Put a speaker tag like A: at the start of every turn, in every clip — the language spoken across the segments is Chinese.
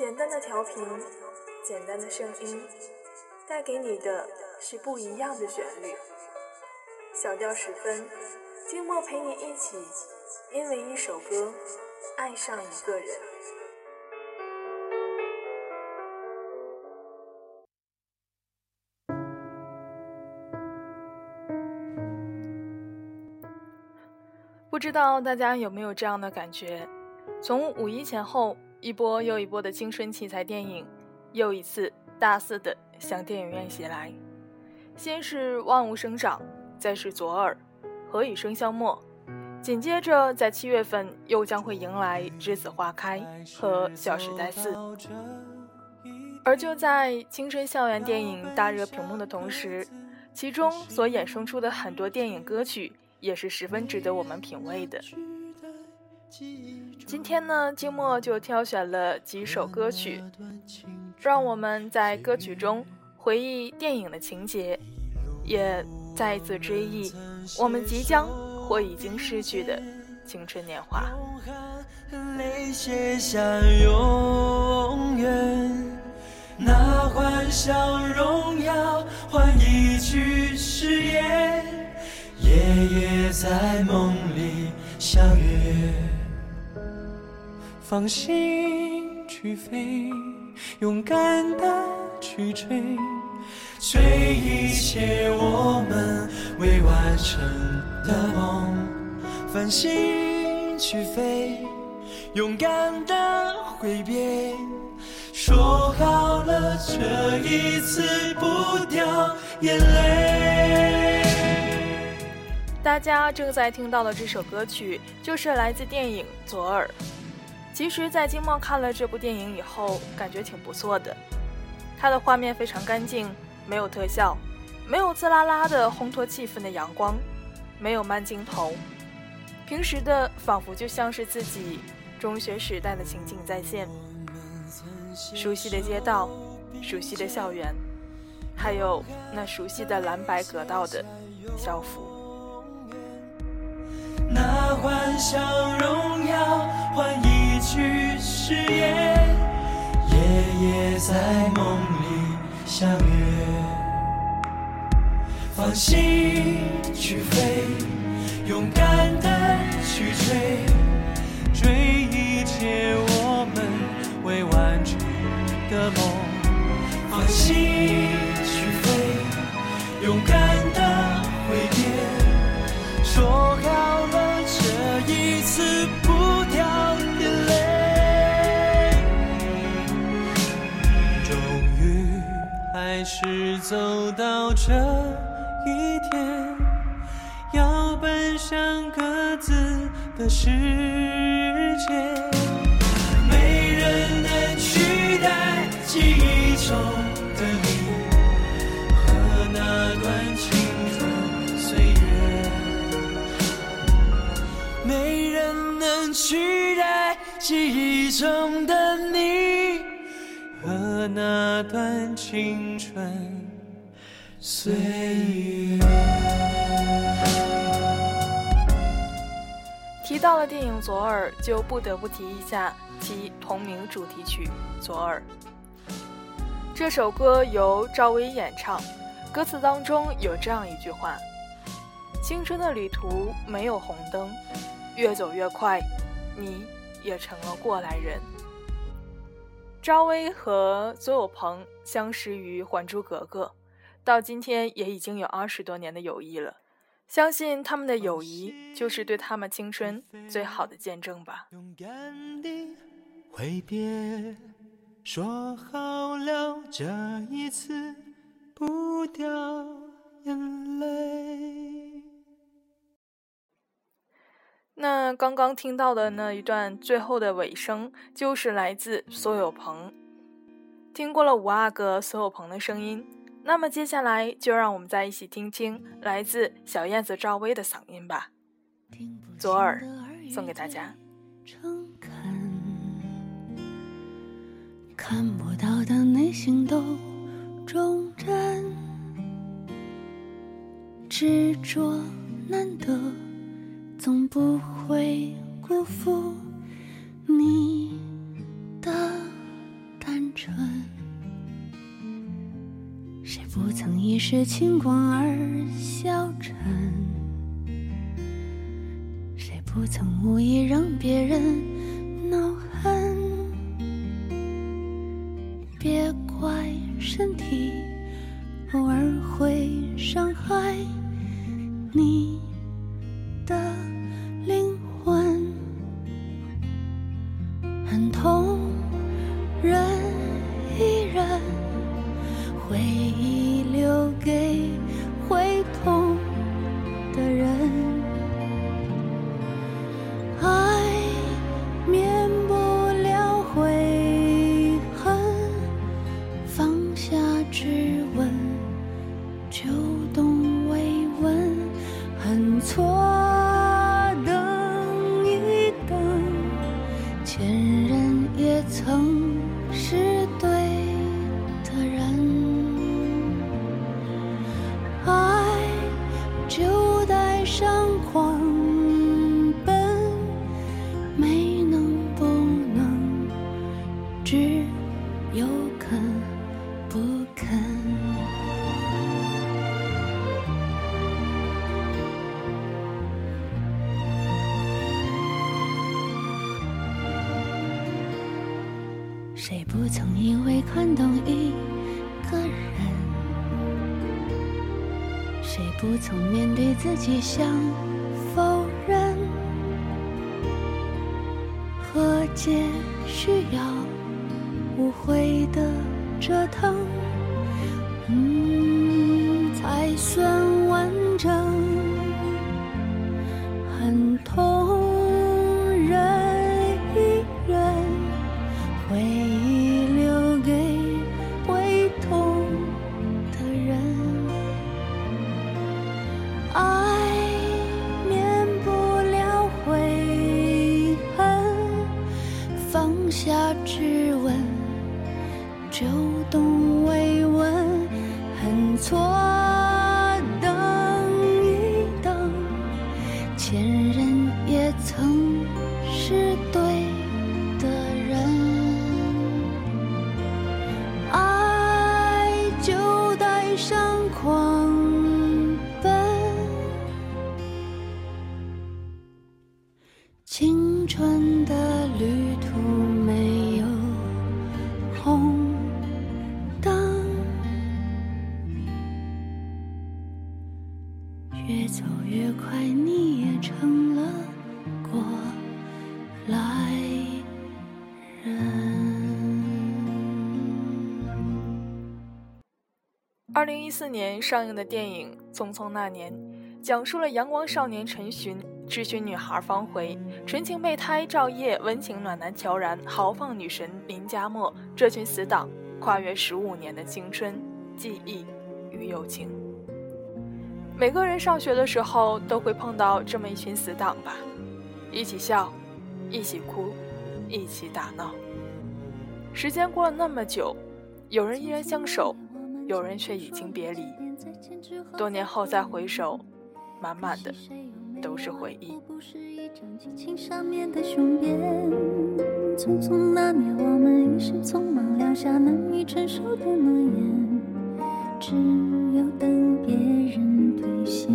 A: 简单的调频，简单的声音，带给你的是不一样的旋律。小调十分，静默陪你一起，因为一首歌，爱上一个人。不知道大家有没有这样的感觉？从五一前后，一波又一波的青春题材电影，又一次大肆的向电影院袭来。先是《万物生长》，再是《左耳》，《何以笙箫默》，紧接着在七月份又将会迎来《栀子花开》和《小时代四》。而就在青春校园电影大热屏幕的同时，其中所衍生出的很多电影歌曲也是十分值得我们品味的。今天呢，静默就挑选了几首歌曲，让我们在歌曲中回忆电影的情节，也再次追忆我们即将或已经失去的青春年华。
B: 那欢笑荣耀换一句誓言，夜夜在梦里相约。放心去飞，勇敢的去追，追一切我们未完成的梦。放心去飞，勇敢的挥别，说好了这一次不掉眼泪。
A: 大家正在听到的这首歌曲，就是来自电影《左耳》。其实，在金茂看了这部电影以后，感觉挺不错的。它的画面非常干净，没有特效，没有滋啦啦的烘托气氛的阳光，没有慢镜头，平时的仿佛就像是自己中学时代的情景再现。熟悉的街道，熟悉的校园，还有那熟悉的蓝白格道的校服。
B: 那幻想荣耀去誓言，夜夜在梦里相约。放心去飞，勇敢的去追，追一切我们未完成的梦。放心去飞，勇敢是走到这一天，要奔向各自的世界，没人能取代记忆中的你和那段青春岁月。没人能。取代记忆中的你和那段青春岁月。
A: 提到了电影《左耳》，就不得不提一下其同名主题曲《左耳》。这首歌由赵薇演唱，歌词当中有这样一句话：“青春的旅途没有红灯，越走越快。”你也成了过来人。赵薇和左有朋相识于《还珠格格》，到今天也已经有二十多年的友谊了。相信他们的友谊就是对他们青春最好的见证吧。
B: 勇敢地挥别，说好了这一次不掉眼泪。
A: 那刚刚听到的那一段最后的尾声，就是来自苏有朋。听过了五阿哥苏有朋的声音，那么接下来就让我们再一起听听来自小燕子赵薇的嗓音吧。左耳送给大家。
C: 看不到的内心都忠贞，执着难得。总不会辜负你的单
D: 纯。谁不曾一时轻狂而消沉？谁不曾无意让别人人。谁不曾因为看懂一个人？谁不曾面对自己想否认？和解需要无悔的折腾，嗯，才算越走越快，你也成了过来人。
A: 二零一四年上映的电影《匆匆那年》，讲述了阳光少年陈寻、知心女孩方茴、纯情备胎赵烨、温情暖男乔然、豪放女神林佳墨这群死党跨越十五年的青春、记忆与友情。每个人上学的时候都会碰到这么一群死党吧，一起笑，一起哭，一起打闹。时间过了那么久，有人依然相守。有人却已经别离，多年后再回首，满满的都是回忆。
D: 匆匆那年，我们一时匆忙撂下难以承受的诺言，只有等别人兑现。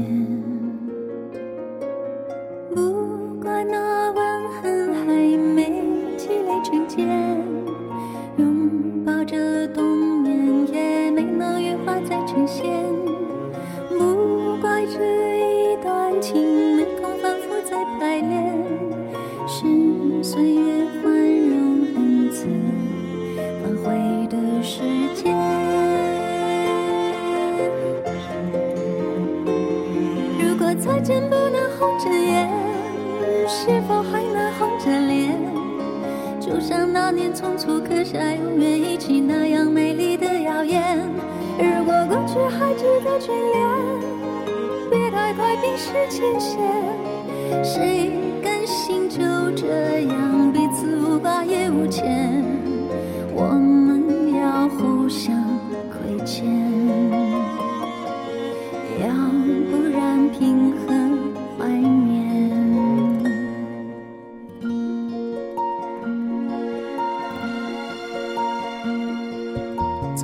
D: 不怪那吻痕还没积累成茧，拥抱着冬眠也没能羽化再成仙。不怪这一段情没空反复再排练，是岁月下永远一起那样美丽的谣言。如果过去还值得眷恋，别太快冰释前嫌。谁甘心就这样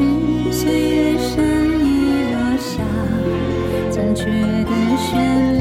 C: 是岁月善意落下残缺的悬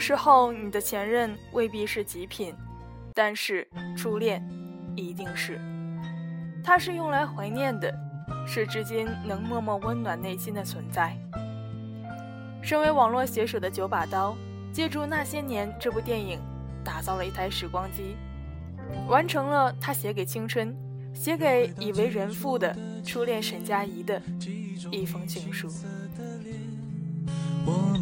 A: 时候，你的前任未必是极品，但是初恋一定是。它是用来怀念的，是至今能默默温暖内心的存在。身为网络写手的九把刀，借助《那些年》这部电影，打造了一台时光机，完成了他写给青春、写给已为人父的初恋沈佳宜的一封情书。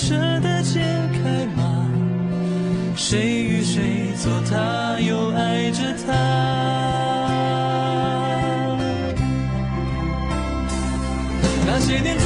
B: 舍得解开吗？谁与谁做他，又爱着他？那些年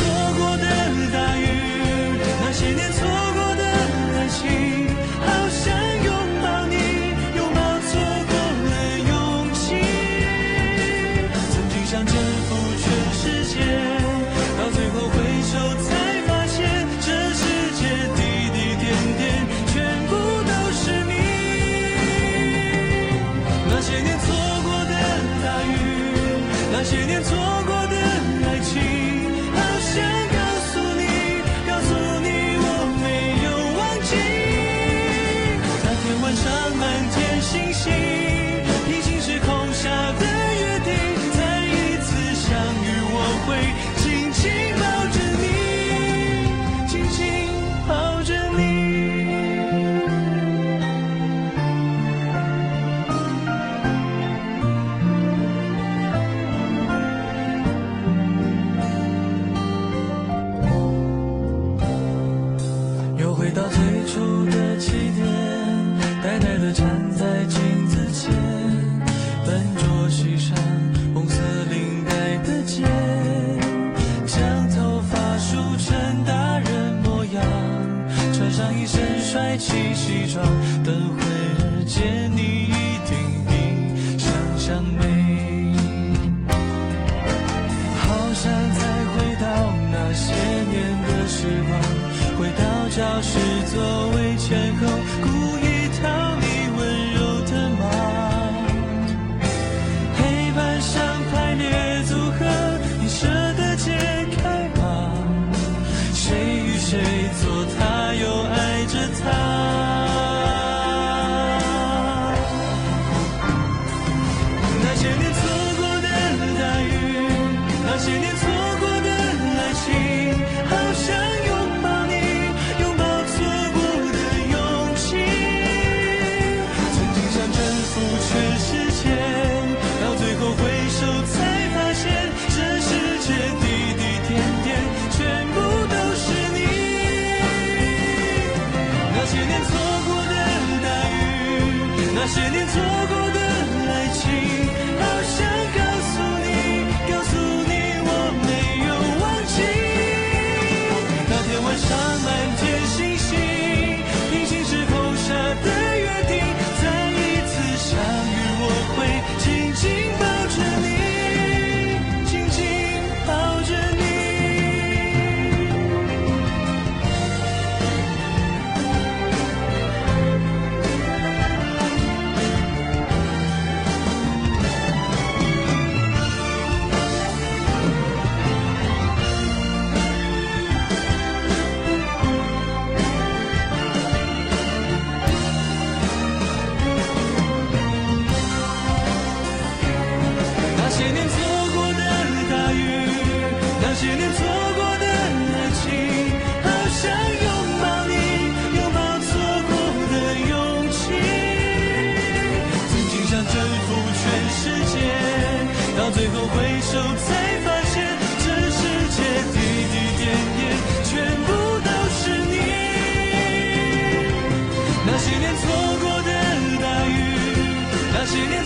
B: 消失走十年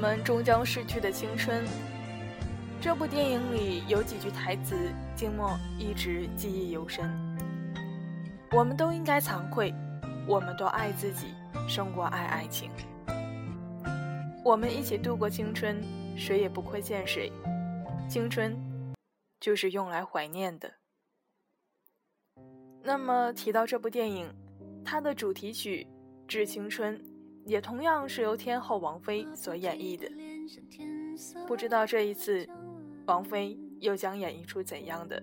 A: 们终将逝去的青春。这部电影里有几句台词，静默一直记忆犹深。我们都应该惭愧，我们都爱自己胜过爱爱情。我们一起度过青春，谁也不亏欠谁。青春就是用来怀念的。那么提到这部电影，它的主题曲《致青春》也同样是由天后王菲所演绎的。不知道这一次，王菲又将演绎出怎样的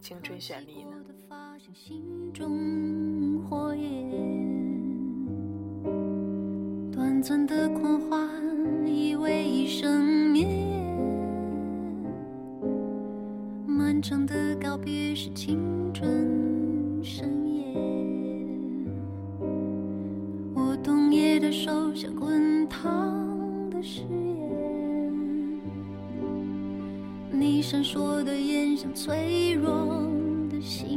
A: 青春旋律呢？
C: 心中火焰，短暂的狂欢以为一生灭，漫长的告别是青春盛的手像滚烫的誓言，你闪烁的眼像脆弱的心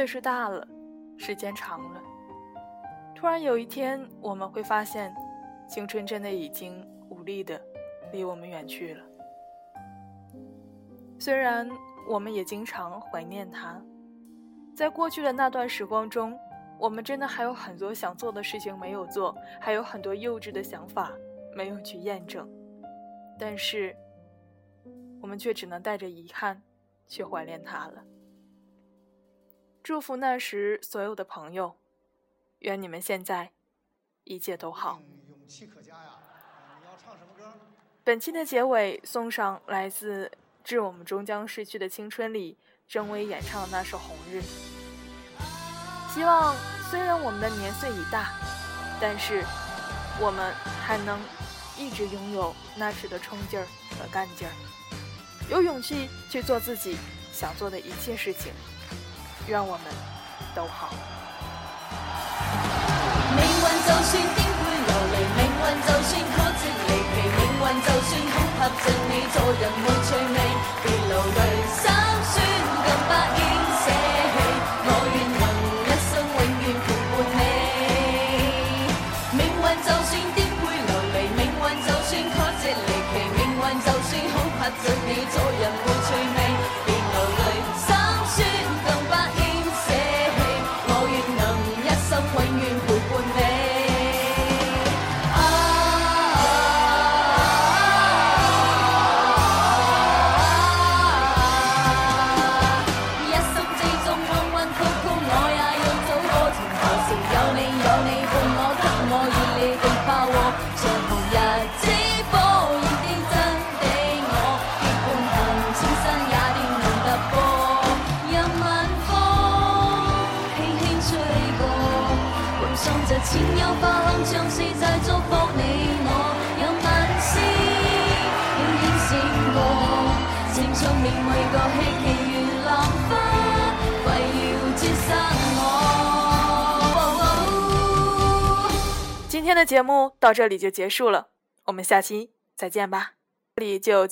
C: 岁
A: 数大了，时间长了，突然有一天，我们会发现，青春真的已经无力的离我们远去了。虽然我们也经常怀念它，在过去的那段时光中，我们真的还有很多想做的事情没有做，还有很多幼稚的想法没有去验证。但是我们却只能带着遗憾去怀念他了。祝福那时所有的朋友，愿你们现在一切都好。
E: 勇气可嘉呀！你要唱什么歌？
A: 本期的结尾送上来自《致我们终将逝去的青春》里郑微演唱的那首《红日》。希望虽然我们的年岁已大，但是我们还能一直拥有那时的冲劲儿和干劲儿，有勇气去做自己想做的一切事情。愿我们都好。
C: 命运就算颠沛流离，命运就算曲折离奇，命运就算恐吓着你，做人没趣味，别流泪心酸，更不应舍弃。我愿能一生永远陪伴你。命运就算颠沛流离，命运就算曲折离奇，命运就算恐吓着你，做人没趣味，
A: 今天的节目到这里就结束了，我们下期再见吧。这里就。